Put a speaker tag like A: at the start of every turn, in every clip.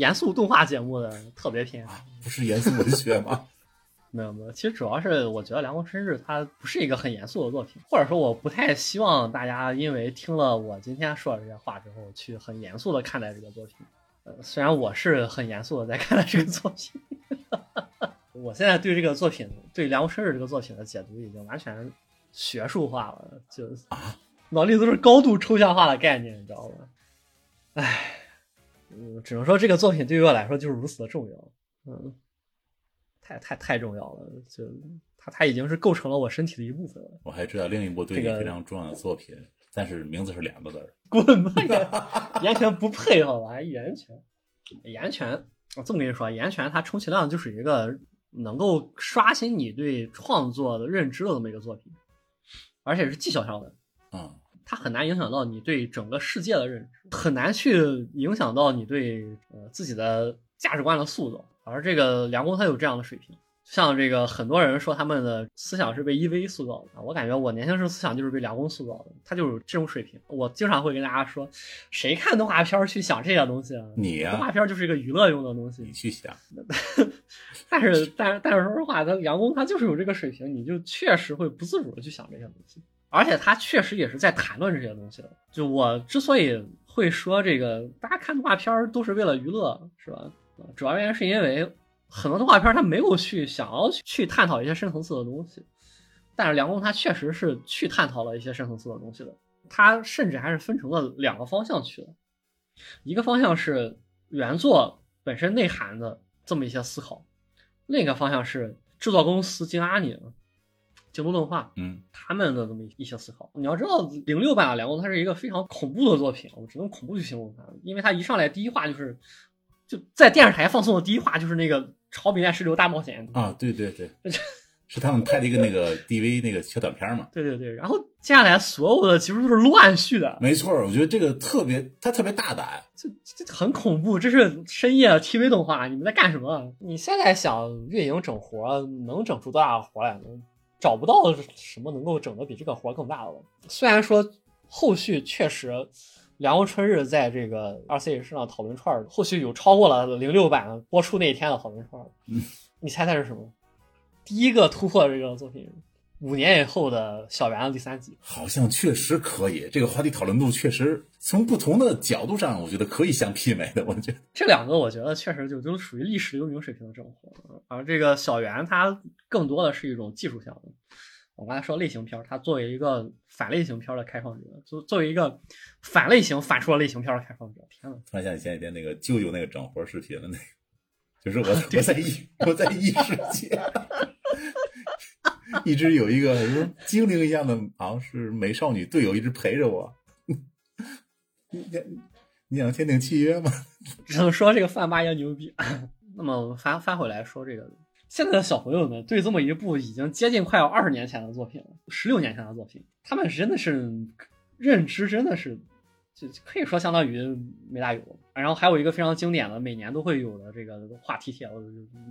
A: 严肃动画节目的特别篇。
B: 不是严肃文学吗？
A: 没有没有，其实主要是我觉得《凉宫春日》它不是一个很严肃的作品，或者说我不太希望大家因为听了我今天说的这些话之后，去很严肃的看待这个作品。呃，虽然我是很严肃的在看待这个作品，我现在对这个作品，对《凉宫春日》这个作品的解读已经完全学术化了，就脑力都是高度抽象化的概念，你知道吗？唉，嗯，只能说这个作品对于我来说就是如此的重要，嗯。太太太重要了，就它它已经是构成了我身体的一部分了。
B: 我还知道另一部对你非常重要的作品，但是名字是两个字儿。
A: 滚吧！岩泉不配好吧？岩泉，岩泉，我这么跟你说，岩泉它充其量就是一个能够刷新你对创作的认知的这么一个作品，而且是技巧上的。
B: 嗯，
A: 它很难影响到你对整个世界的认知，很难去影响到你对呃自己的价值观的塑造。而这个梁公他有这样的水平，像这个很多人说他们的思想是被 EV 塑造的啊，我感觉我年轻时候思想就是被梁公塑造的，他就是这种水平。我经常会跟大家说，谁看动画片去想这些东西啊？
B: 你啊，
A: 动画片就是一个娱乐用的东西，
B: 你去想。
A: 但是，但是，但是说实话，他梁公他就是有这个水平，你就确实会不自主的去想这些东西，而且他确实也是在谈论这些东西的。就我之所以会说这个，大家看动画片都是为了娱乐，是吧？主要原因是因为很多动画片它没有去想要去探讨一些深层次的东西，但是梁工他确实是去探讨了一些深层次的东西的，他甚至还是分成了两个方向去的，一个方向是原作本身内涵的这么一些思考，另一个方向是制作公司金阿尼、京都动画，
B: 嗯，
A: 他们的这么一些思考。你要知道，零六版的梁公它是一个非常恐怖的作品，我只能恐怖去形容它，因为它一上来第一话就是。就在电视台放送的第一话就是那个《超米恋石榴大冒险》
B: 啊，对对对，是他们拍的一个那个 DV 那个小短片嘛。
A: 对对对，然后接下来所有的其实都是乱序的。
B: 没错，我觉得这个特别，他特别大胆，
A: 这这很恐怖。这是深夜 TV 动画，你们在干什么？你现在想运营整活，能整出多大的活来？找不到什么能够整的比这个活更大的了。虽然说后续确实。凉宫春日在这个二 C 上讨论串后续有超过了零六版播出那一天的讨论串
B: 嗯，
A: 你猜猜是什么？第一个突破这个作品，五年以后的小圆的第三集，
B: 好像确实可以。这个话题讨论度确实从不同的角度上，我觉得可以相媲美的。我觉得
A: 这两个，我觉得确实就都属于历史悠名水平的这种活。而这个小圆，它更多的是一种技术项目。我刚才说类型片，它作为一个反类型片的开创者，作作为一个反类型反出了类型片的开创者，天呐！
B: 突然想起前几天那个舅舅那个整活视频了，那个就是我 我在异我在异世界，一直有一个什么精灵一样的，好像是美少女队友一直陪着我。你你想签订契约吗？
A: 只 能说这个范八爷牛逼。那么翻翻回来说这个。现在的小朋友们对这么一部已经接近快要二十年前的作品了，十六年前的作品，他们真的是认知真的是，就可以说相当于没大有。然后还有一个非常经典的，每年都会有的这个话题帖，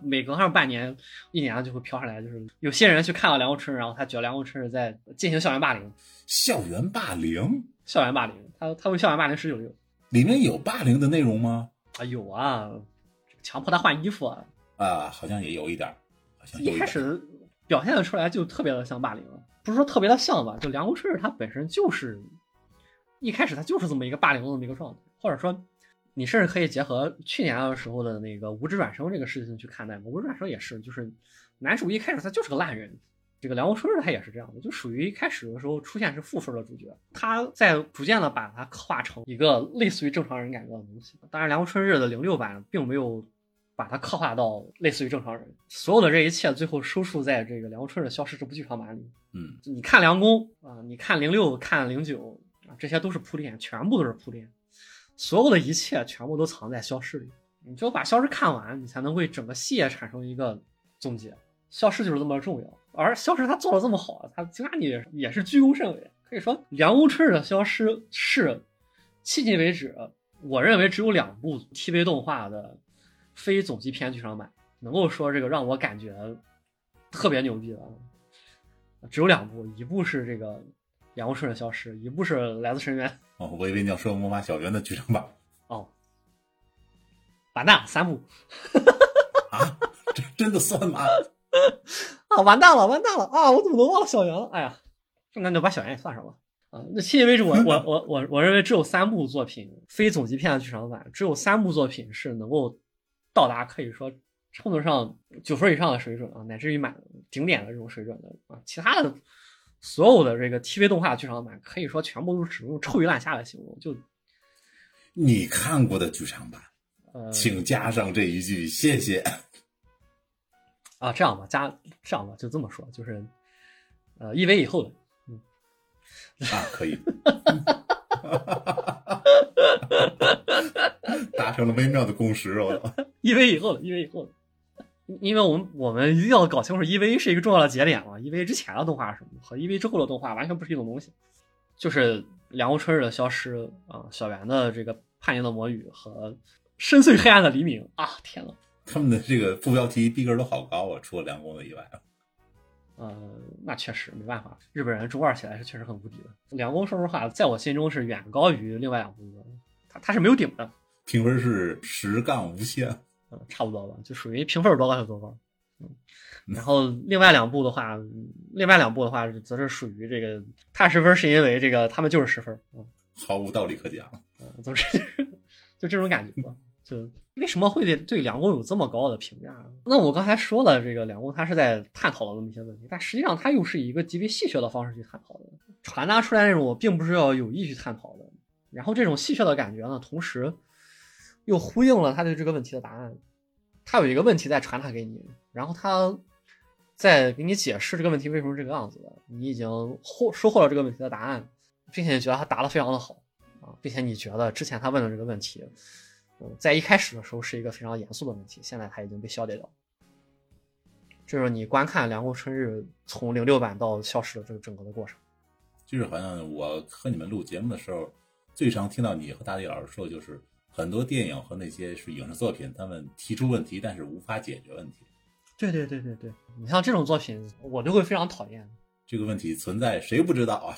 A: 每隔上半年、一年就会飘上来，就是有些人去看了梁国春，然后他觉得梁国春是在进行校园霸凌。
B: 校园霸凌？
A: 校园霸凌？他他会校园霸凌十九六，
B: 里面有霸凌的内容吗？
A: 啊，有啊，强迫他换衣服啊。
B: 啊，好像也有一点，好像一
A: 开始表现的出来就特别的像霸凌，不是说特别的像吧？就梁国春他本身就是一开始他就是这么一个霸凌的这么一个状态，或者说你甚至可以结合去年的时候的那个无知转生这个事情去看待，无知转生也是，就是男主一开始他就是个烂人，这个梁国春他也是这样的，就属于一开始的时候出现是负分的主角，他在逐渐的把他刻画成一个类似于正常人感觉的东西。当然，梁国春日的零六版并没有。把它刻画到类似于正常人，所有的这一切最后收束在这个梁春的消失这部剧场版里。
B: 嗯，
A: 你看梁公啊，你看零六，看零九啊，这些都是铺垫，全部都是铺垫，所有的一切全部都藏在消失里。你就把消失看完，你才能为整个系列产生一个总结。消失就是这么重要，而消失他做的这么好，他起码你也是居功甚伟。可以说，梁公春的消失是迄今为止，我认为只有两部 TV 动画的。非总集篇剧场版能够说这个让我感觉特别牛逼的，只有两部，一部是这个《阳光顺的消失》，一部是《来自深渊》。
B: 哦，我以为你要说《魔法小圆》的剧场版。
A: 哦，完蛋，三部
B: 啊，这真的算吗？
A: 啊，完蛋了，完蛋了啊！我怎么能忘了小圆了？哎呀，那就把小圆也算上吧。啊，那迄今为止，我我我我我认为只有三部作品，非总集片的剧场版，只有三部作品是能够到达可以说称得上九分以上的水准啊，乃至于满顶点的这种水准的啊。其他的所有的这个 TV 动画剧场版，可以说全部都只用臭鱼烂虾来形容。就
B: 你看过的剧场版，
A: 呃，
B: 请加上这一句，谢谢。
A: 啊，这样吧，加这样吧，就这么说，就是呃一 v 以后的。
B: 嗯啊，可以，达成了微妙的共识，哦
A: 一 v 以后的，一 v 以后的，因为我们我们一定要搞清楚，，E.V. 是一个重要的节点嘛，？E.V. 之前的动画是什么和 E.V. 之后的动画完全不是一种东西，就是梁宫春日的消失啊，小圆的这个叛逆的魔语和深邃黑暗的黎明啊，天呐，
B: 他们的这个副标题逼格都好高啊，除了梁宫的以外。
A: 呃，那确实没办法，日本人中二起来是确实很无敌的。梁宫说实话，在我心中是远高于另外两部的，他他是没有顶的。
B: 评分是十杠无限，
A: 嗯，差不多吧，就属于评分多高就多高。嗯，然后另外两部的话，另外两部的话，则是属于这个，他十分是因为这个他们就是十分，嗯，
B: 毫无道理可讲，
A: 嗯，总是 就这种感觉吧。就为什么会对对梁公有这么高的评价？那我刚才说了，这个梁公他是在探讨了那么一些问题，但实际上他又是以一个极为戏谑的方式去探讨的，传达出来那种我并不是要有意去探讨的。然后这种戏谑的感觉呢，同时又呼应了他对这个问题的答案。他有一个问题在传达给你，然后他在给你解释这个问题为什么这个样子的。你已经获收获了这个问题的答案，并且觉得他答的非常的好啊，并且你觉得之前他问的这个问题。嗯在一开始的时候是一个非常严肃的问题，现在他已经被消解掉。就是你观看《凉宫春日》从零六版到消失的这个整个的过程。
B: 就是好像我和你们录节目的时候，最常听到你和大力老师说的，就是很多电影和那些是影视作品，他们提出问题，但是无法解决问题。
A: 对对对对对，你像这种作品，我就会非常讨厌。
B: 这个问题存在，谁不知道啊？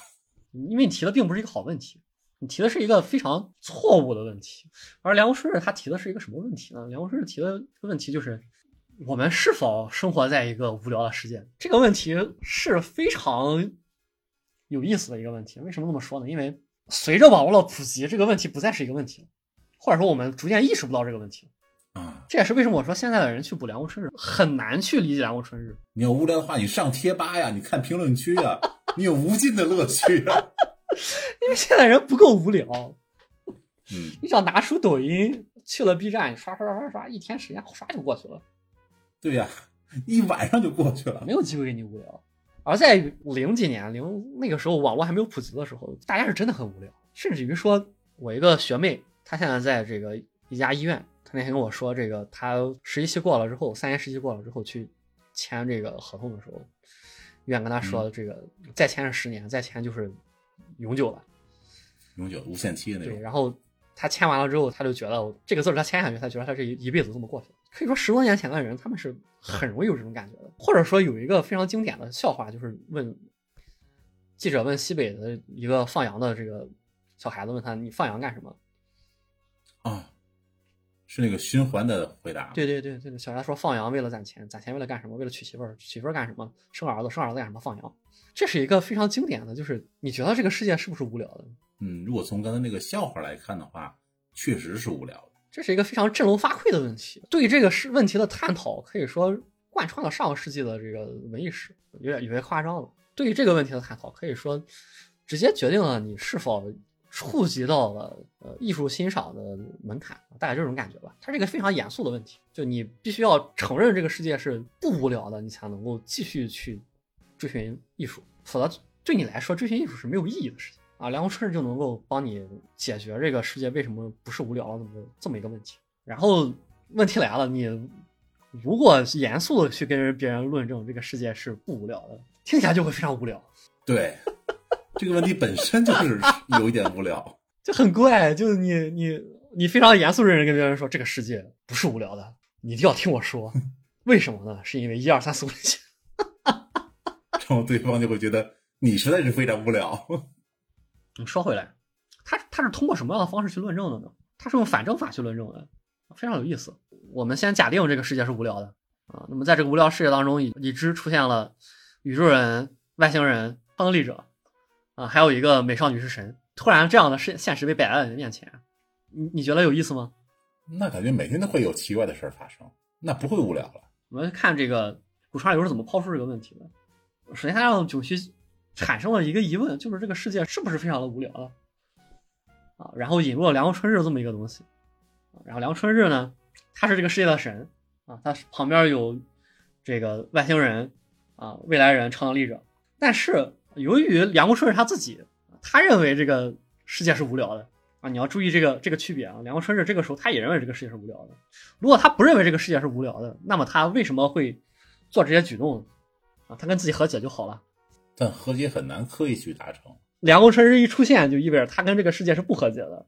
A: 因为你提的并不是一个好问题。你提的是一个非常错误的问题，而梁国顺他提的是一个什么问题呢？梁国顺提的问题就是，我们是否生活在一个无聊的世界？这个问题是非常有意思的一个问题。为什么这么说呢？因为随着网络的普及，这个问题不再是一个问题了，或者说我们逐渐意识不到这个问题
B: 啊。
A: 这也是为什么我说现在的人去补梁国春日很难去理解梁国春日。
B: 你要无聊的话，你上贴吧呀，你看评论区呀，你有无尽的乐趣啊。
A: 因为现在人不够无聊，
B: 嗯，
A: 你想拿出抖音去了 B 站，刷刷刷刷刷，一天时间刷就过去了。
B: 对呀，一晚上就过去了，
A: 没有机会给你无聊。而在零几年零那个时候，网络还没有普及的时候，大家是真的很无聊，甚至于说，我一个学妹，她现在在这个一家医院，他那天跟我说，这个他实习期过了之后，三年实习过了之后去签这个合同的时候，医院跟他说，这个再签是十年，再签就是。永久了，
B: 永久无限期的那
A: 种。对，然后他签完了之后，他就觉得这个字他签下去，他觉得他这一一辈子这么过去了。可以说十多年前的人，他们是很容易有这种感觉的。或者说有一个非常经典的笑话，就是问记者问西北的一个放羊的这个小孩子，问他你放羊干什么？
B: 啊，是那个循环的回答。
A: 对对对对，小孩说放羊为了攒钱，攒钱为了干什么？为了娶媳妇儿，娶媳妇儿干什么？生儿子，生儿子干什么？放羊。这是一个非常经典的，就是你觉得这个世界是不是无聊的？
B: 嗯，如果从刚才那个笑话来看的话，确实是无聊的。
A: 这是一个非常振聋发聩的问题。对这个是问题的探讨，可以说贯穿了上个世纪的这个文艺史，有点有些夸张了。对于这个问题的探讨，可以说直接决定了你是否触及到了呃艺术欣赏的门槛，大概这种感觉吧。它是一个非常严肃的问题，就你必须要承认这个世界是不无聊的，你才能够继续去。追寻艺术，否则对你来说，追寻艺术是没有意义的事情啊！梁鸿春就能够帮你解决这个世界为什么不是无聊的这么这么一个问题。然后问题来了，你如果严肃的去跟别人论证这个世界是不无聊的，听起来就会非常无聊。
B: 对，这个问题本身就是 有一点无聊，
A: 就很怪。就是你你你非常严肃认真跟别人说这个世界不是无聊的，你一定要听我说，为什么呢？是因为一二三四五六七。
B: 然后对方就会觉得你实在是非常无聊。
A: 你说回来，他他是通过什么样的方式去论证的呢？他是用反证法去论证的。非常有意思。我们先假定这个世界是无聊的啊，那么在这个无聊世界当中，已已知出现了宇宙人、外星人、亨利者啊，还有一个美少女是神。突然，这样的事现实被摆在你面前，你你觉得有意思吗？
B: 那感觉每天都会有奇怪的事儿发生，那不会无聊了。
A: 我们看这个古川流是怎么抛出这个问题的。首先，他让九须产生了一个疑问，就是这个世界是不是非常的无聊的啊？然后引入了凉宫春日这么一个东西，然后凉宫春日呢，他是这个世界的神啊，他旁边有这个外星人啊、未来人、超能力者，但是由于凉宫春日他自己，他认为这个世界是无聊的啊，你要注意这个这个区别啊。梁国春日这个时候他也认为这个世界是无聊的，如果他不认为这个世界是无聊的，那么他为什么会做这些举动啊？他跟自己和解就好了。
B: 但和解很难刻意去达成。
A: 梁国春日一出现，就意味着他跟这个世界是不和解的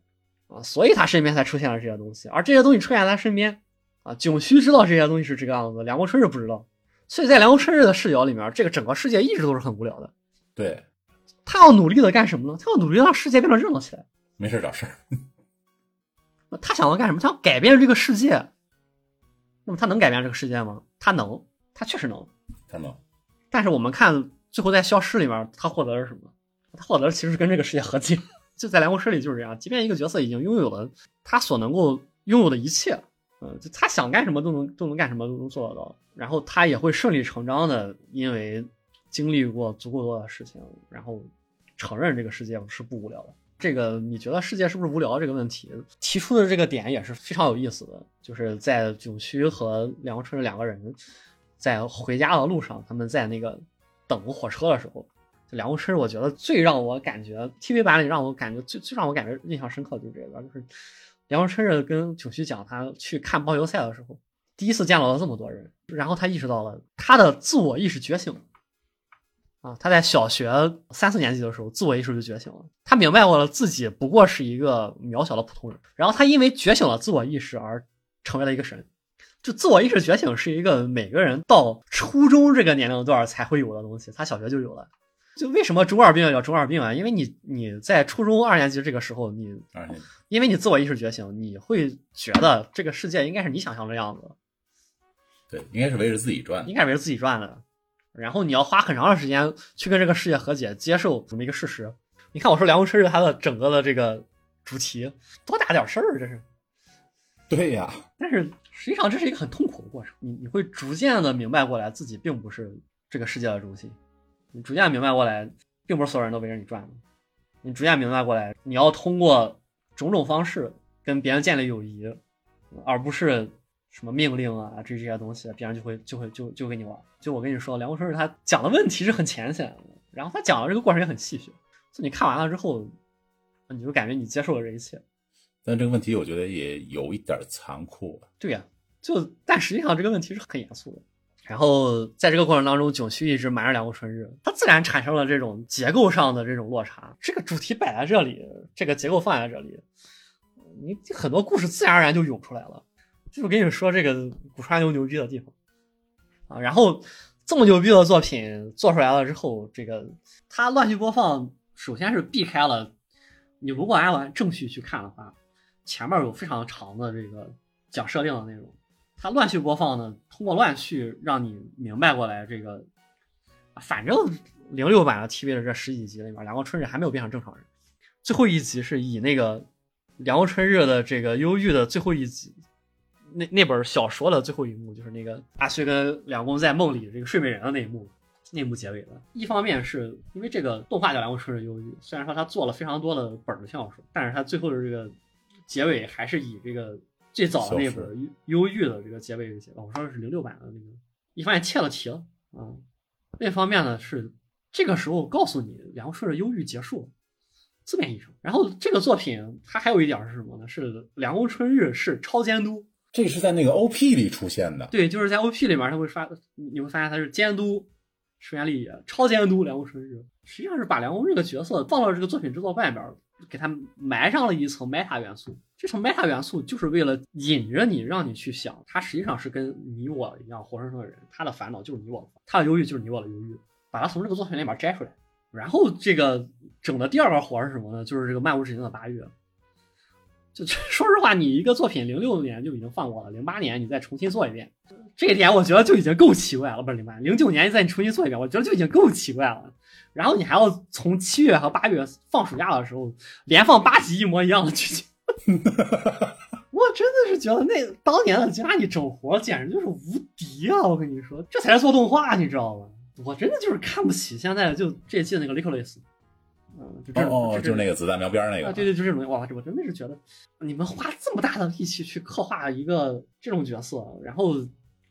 A: 啊，所以他身边才出现了这些东西，而这些东西出现在他身边啊，景虚知道这些东西是这个样子，梁国春日不知道，所以在梁国春日的视角里面，这个整个世界一直都是很无聊的。
B: 对，
A: 他要努力的干什么呢？他要努力让世界变得热闹起来。
B: 没事找事儿。
A: 他想要干什么？他要改变这个世界。那么他能改变这个世界吗？他能，他确实能。
B: 他能。
A: 但是我们看最后在消失里面，他获得了什么？他获得的其实是跟这个世界和解。就在《凉宫诗》里就是这样，即便一个角色已经拥有了他所能够拥有的一切，嗯，就他想干什么都能都能干什么都能做得到，然后他也会顺理成章的，因为经历过足够多的事情，然后承认这个世界是不无聊的。这个你觉得世界是不是无聊这个问题提出的这个点也是非常有意思的，就是在囧须和凉宫春两个人在回家的路上，他们在那个等火车的时候。凉宫春，我觉得最让我感觉 TV 版里让我感觉最最让我感觉印象深刻就是这个，就是凉宫春日跟囧须讲他去看棒球赛的时候，第一次见到了这么多人，然后他意识到了他的自我意识觉醒啊，他在小学三四年级的时候，自我意识就觉醒了，他明白过了自己不过是一个渺小的普通人，然后他因为觉醒了自我意识而成为了一个神。就自我意识觉醒是一个每个人到初中这个年龄段才会有的东西，他小学就有了。就为什么中二病叫中二病啊？因为你你在初中二年级这个时候，你因为你自我意识觉醒，你会觉得这个世界应该是你想象的样子。
B: 对，应该是围着自己转，
A: 应该是围着自己转的。然后你要花很长的时间去跟这个世界和解，接受这么一个事实。你看我说《凉宫春是他的整个的这个主题多大点事儿，这是。
B: 对呀。
A: 但是实际上这是一个很痛苦的过程，你你会逐渐的明白过来，自己并不是这个世界的中心。你逐渐明白过来，并不是所有人都围着你转的。你逐渐明白过来，你要通过种种方式跟别人建立友谊，而不是什么命令啊这这些东西，别人就会就会就就跟你玩。就我跟你说，梁国春他讲的问题是很浅显的，然后他讲的这个过程也很戏谑。就你看完了之后，你就感觉你接受了这一切。
B: 但这个问题我觉得也有一点残酷。
A: 对呀，就但实际上这个问题是很严肃的。然后在这个过程当中，景区一直瞒着凉宫春日，他自然产生了这种结构上的这种落差。这个主题摆在这里，这个结构放在这里，你很多故事自然而然就涌出来了。就是跟你说这个古川牛牛逼的地方啊。然后这么牛逼的作品做出来了之后，这个它乱序播放，首先是避开了你如果按完正序去看的话，前面有非常长的这个讲设定的内容。它乱序播放呢，通过乱序让你明白过来，这个反正零六版的 TV 的这十几集里面，凉宫春日还没有变成正常人。最后一集是以那个凉宫春日的这个忧郁的最后一集，那那本小说的最后一幕，就是那个阿旭跟两宫在梦里这个睡美人的那一幕，那一幕结尾的。一方面是因为这个动画叫梁公春日忧郁，虽然说他做了非常多的本的小说，但是他最后的这个结尾还是以这个。最早的那本忧郁的这个结尾写的，我说的是零六版的那个，一方面切了题了啊，另一方面呢是这个时候告诉你梁顺的忧郁结束，字面意义上。然后这个作品它还有一点是什么呢？是凉宫春日是超监督，
B: 这是在那个 OP 里出现的。
A: 对，就是在 OP 里面他会发，你会发现他是监督石原立也，超监督梁红春日，实际上是把梁红这个角色放到这个作品制作外边。给他埋上了一层 meta 元素，这层 meta 元素就是为了引着你，让你去想，他实际上是跟你我一样活生生的人，他的烦恼就是你我，他的忧郁就是你我的忧郁，把他从这个作品里面摘出来。然后这个整的第二个活是什么呢？就是这个漫无止境的八月。就 说实话，你一个作品零六年就已经放过了，零八年你再重新做一遍，这一点我觉得就已经够奇怪了。不是零八，零九年你再重新做一遍，我觉得就已经够奇怪了。然后你还要从七月和八月放暑假的时候连放八集一模一样的剧情，我真的是觉得那当年的吉拉尼整活简直就是无敌啊！我跟你说，这才是做动画，你知道吗？我真的就是看不起现在就这季那个 Licolis，就这
B: 哦，
A: 种，
B: 就是那个子弹描边那个，
A: 啊，对对，就这种，哇，我真的是觉得你们花这么大的力气去刻画一个这种角色，然后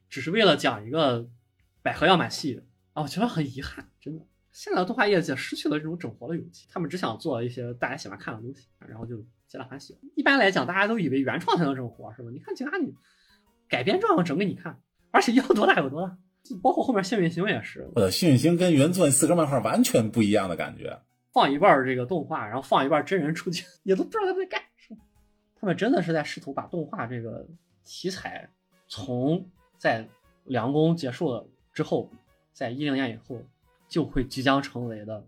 A: 只是为了讲一个百合样板戏啊，我觉得很遗憾，真的。现在的动画业界失去了这种整活的勇气，他们只想做一些大家喜欢看的东西，然后就皆大欢喜。一般来讲，大家都以为原创才能整活，是吧？你看其他你改编照样整给你看，而且要多大有多大，就包括后面幸运星也是，
B: 我的幸运星跟原作四格漫画完全不一样的感觉。
A: 放一半这个动画，然后放一半真人出镜，也都不知道他们在干什么。他们真的是在试图把动画这个题材，从在凉宫结束了之后，在一零年以后，就会即将成为的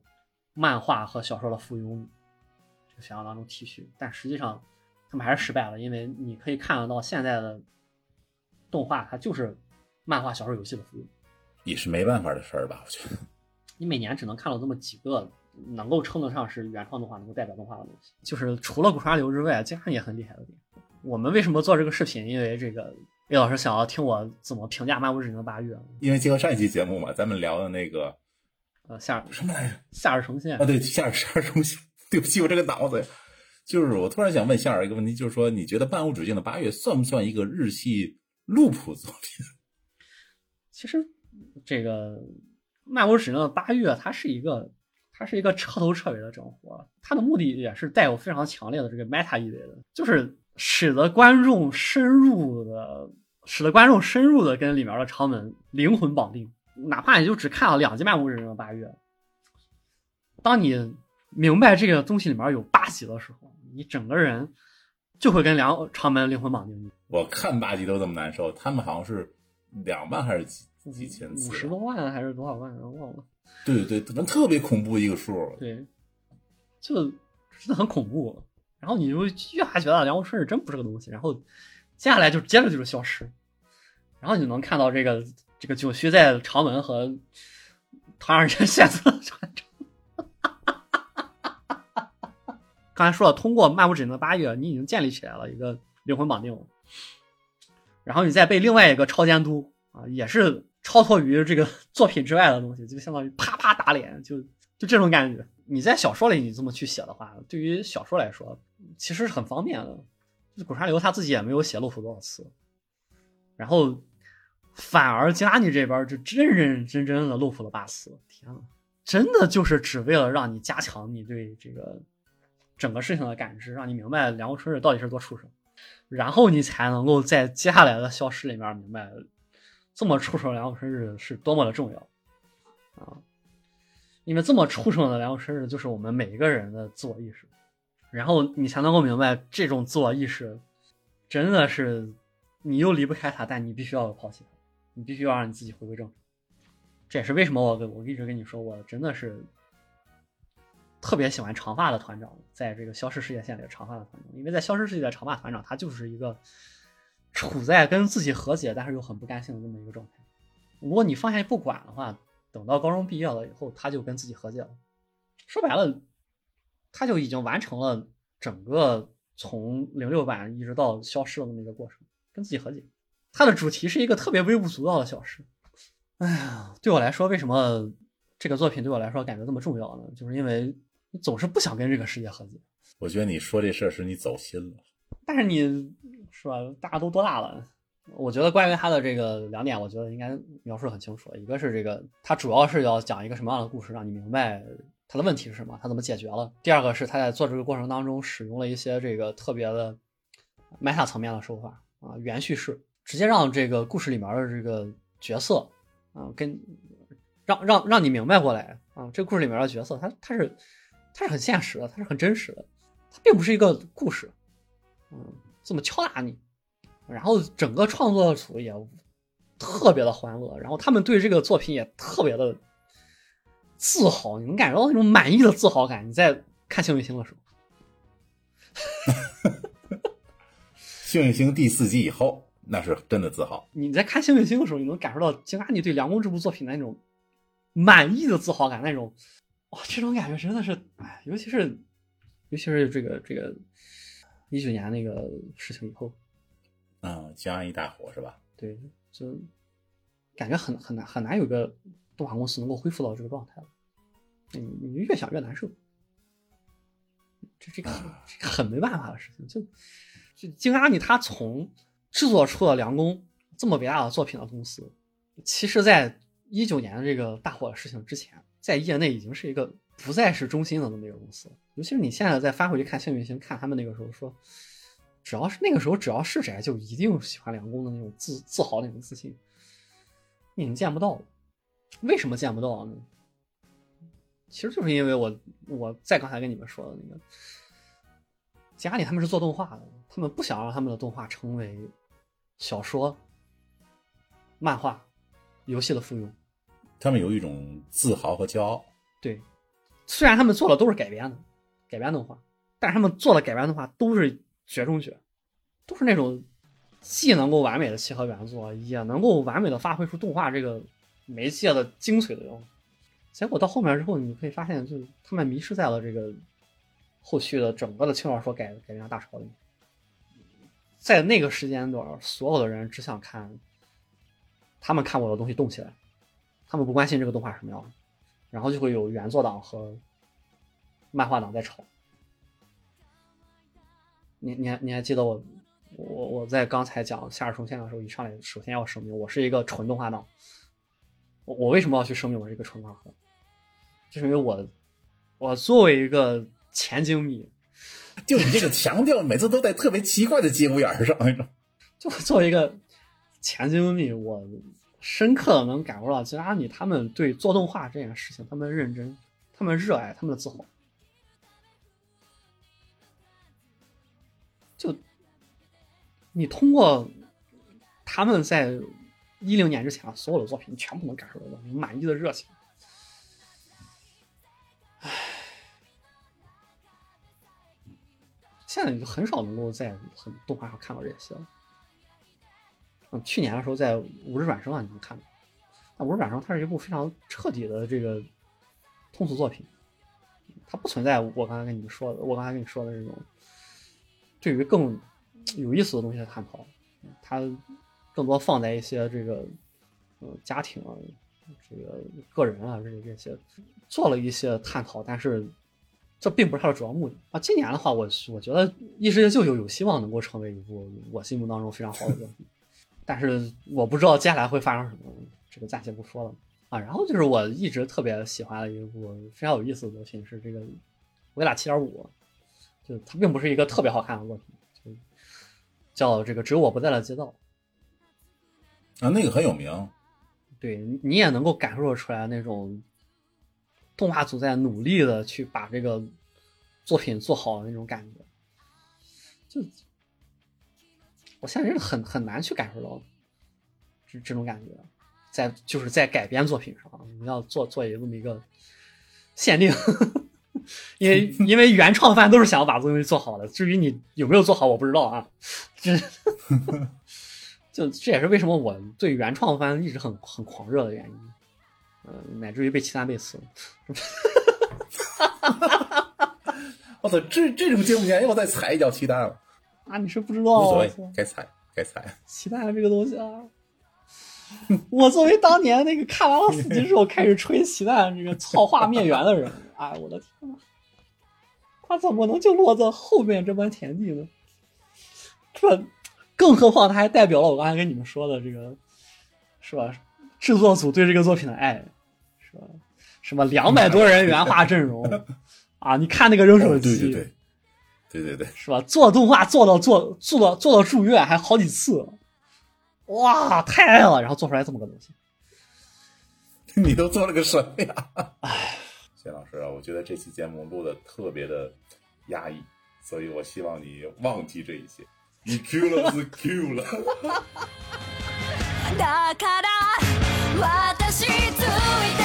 A: 漫画和小说的附庸，这个想象当中提取。但实际上，他们还是失败了，因为你可以看得到现在的动画，它就是漫画、小说、游戏的附庸。
B: 也是没办法的事儿吧？我觉得
A: 你每年只能看到这么几个能够称得上是原创动画、能够代表动画的东西。就是除了古川流之外，加上也很厉害的点。我们为什么做这个视频？因为这个 A 老师想要听我怎么评价《漫无止境的八月》。
B: 因为结合上一期节目嘛，咱们聊的那个
A: 呃，夏
B: 什么来着？
A: 夏日重现
B: 啊，对，夏日 夏日重现。对不起，我这个脑子。就是我突然想问夏尔一个问题，就是说，你觉得《漫无止境的八月》算不算一个日系路谱作品？
A: 其实这个《漫无止境的八月》，它是一个，它是一个彻头彻尾的整活，它的目的也是带有非常强烈的这个 meta 意味的，就是使得观众深入的，使得观众深入的跟里面的长门灵魂绑定，哪怕你就只看了两集《漫无人的八月》，当你明白这个东西里面有八集的时候，你整个人就会跟梁长门灵魂绑定。
B: 我看八集都这么难受，他们好像是两万还是几几千次？
A: 五十多万还是多少万？忘了。
B: 对对对，特别恐怖一个数。
A: 对，就真的很恐怖。然后你就越发觉得梁国顺是真不是个东西。然后接下来就接着就是消失，然后你能看到这个这个九须在长门和唐二人线色传承。刚才说了，通过漫无止境的八月，你已经建立起来了一个灵魂绑定，然后你再被另外一个超监督啊，也是超脱于这个作品之外的东西，就相当于啪啪打脸，就就这种感觉。你在小说里你这么去写的话，对于小说来说其实是很方便的。古川流他自己也没有写露出多少次，然后反而吉拉尼这边就认认真真的露出了八次。天呐，真的就是只为了让你加强你对这个。整个事情的感知，让你明白梁国春日到底是多畜生，然后你才能够在接下来的消失里面明白，这么畜生梁国生日是多么的重要啊！因为这么畜生的梁国生日就是我们每一个人的自我意识，然后你才能够明白这种自我意识真的是你又离不开他，但你必须要抛弃他，你必须要让你自己回归正常。这也是为什么我跟我一直跟你说，我真的是。特别喜欢长发的团长，在这个消失世界线里的长发的团长，因为在消失世界的长发团长，他就是一个处在跟自己和解，但是又很不甘心的这么一个状态。如果你放下不管的话，等到高中毕业了以后，他就跟自己和解了。说白了，他就已经完成了整个从零六版一直到消失的那么一个过程，跟自己和解。他的主题是一个特别微不足道的小事。哎呀，对我来说，为什么这个作品对我来说感觉这么重要呢？就是因为。你总是不想跟这个世界和解。
B: 我觉得你说这事儿是你走心了。
A: 但是你是吧？大家都多大了？我觉得关于他的这个两点，我觉得应该描述的很清楚。一个是这个，他主要是要讲一个什么样的故事，让你明白他的问题是什么，他怎么解决了。第二个是他在做这个过程当中使用了一些这个特别的 meta 层面的手法啊，原叙事，直接让这个故事里面的这个角色啊，跟让让让你明白过来啊，这故事里面的角色，他他是。他是很现实的，他是很真实的，他并不是一个故事，嗯，这么敲打你，然后整个创作组也特别的欢乐，然后他们对这个作品也特别的自豪，你能感觉到那种满意的自豪感。你在看《幸运星》的时候，
B: 幸运星第四集以后，那是真的自豪。
A: 你在看《幸运星》的时候，你能感受到金阿尼对《凉宫》这部作品的那种满意的自豪感，那种哇，这种感觉真的是，哎，尤其是尤其是这个这个一九年那个事情以后，
B: 啊，金阿尼大火是吧？
A: 对，就感觉很很难很难有个动画公司能够恢复到这个状态了。你你越想越难受，这这个这个很没办法的事情。就就金阿尼他从制作出了《凉宫》这么伟大的作品的公司，其实在一九年的这个大火的事情之前，在业内已经是一个不再是中心的那么一个公司。尤其是你现在再翻回去看《幸运星》，看他们那个时候说，只要是那个时候只要是宅，就一定喜欢凉宫的那种自自豪那种自信，你已经见不到了。为什么见不到呢？其实就是因为我我在刚才跟你们说的那个，家里他们是做动画的，他们不想让他们的动画成为小说、漫画、游戏的附庸。
B: 他们有一种自豪和骄傲。
A: 对，虽然他们做的都是改编的改编动画，但是他们做的改编动画都是绝中绝，都是那种既能够完美的契合原作，也能够完美的发挥出动画这个媒介的精髓的样子。结果到后面之后，你可以发现，就他们迷失在了这个后续的整个的轻小说改改编大潮里面。在那个时间段，所有的人只想看他们看过的东西动起来，他们不关心这个动画什么样的，然后就会有原作党和漫画党在吵。你你还你还记得我我我在刚才讲夏日重现的时候，一上来首先要声明，我是一个纯动画党。我我为什么要去声明我是一个纯动画党？就是因为我，我作为一个前经迷，
B: 就你这个强调，每次都在特别奇怪的节骨眼儿上那种。
A: 就作为一个前经迷，我深刻的能感受到吉拉米他们对做动画这件事情，他们认真，他们热爱，他们的自豪。就你通过他们在一零年之前所有的作品，全部能感受到满意的热情。唉现在就很少能够在很动画上看到这些了。去年的时候在《五指转生》啊，你能看到。那《五指转生》它是一部非常彻底的这个通俗作品，它不存在我刚才跟你们说的，我刚才跟你说的这种对于更有意思的东西的探讨。它更多放在一些这个呃家庭啊、这个个人啊这这些做了一些探讨，但是。这并不是它的主要目的啊！今年的话，我我觉得《异世界舅舅》有希望能够成为一部我心目当中非常好的作品，但是我不知道接下来会发生什么，这个暂且不说了啊。然后就是我一直特别喜欢的一部非常有意思的作品是这个《维拉七点五》，就它并不是一个特别好看的作品，就叫这个《只有我不在的街道》
B: 啊，那个很有名，
A: 对你也能够感受出来那种。动画组在努力的去把这个作品做好的那种感觉，就我现在真的很很难去感受到这这种感觉，在就是在改编作品上，你要做做一个这么一个限定，因为 因为原创番都是想要把东西做好的，至于你有没有做好，我不知道啊。这 就这也是为什么我对原创番一直很很狂热的原因。嗯，乃至于被其他被刺。
B: 我操，这这种节目间又再踩一脚鸡蛋了
A: 啊！你是不知道，无
B: 所谓，该踩该踩。
A: 期待这个东西啊，我作为当年那个看完了四集之后开始吹鸡蛋这个草画面缘的人，哎，我的天呐，他怎么能就落在后面这般田地呢？这，更何况他还代表了我刚才跟你们说的这个，是吧？制作组对这个作品的爱。是吧什么两百多人原画阵容 啊？你看那个扔手
B: 机，对对对，对对对，
A: 是吧？做动画做到做做到做到住院还好几次，哇，太爱了！然后做出来这么个东西，
B: 你都做了个什么呀？哎，谢老师啊，我觉得这期节目录的特别的压抑，所以我希望你忘记这一切，你 Q 了是 Q 了。